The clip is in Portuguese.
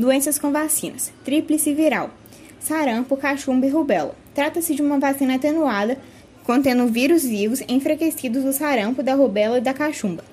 Doenças com vacinas. Tríplice viral. Sarampo, cachumba e rubéola. Trata-se de uma vacina atenuada contendo vírus vivos enfraquecidos do sarampo, da rubéola e da cachumba.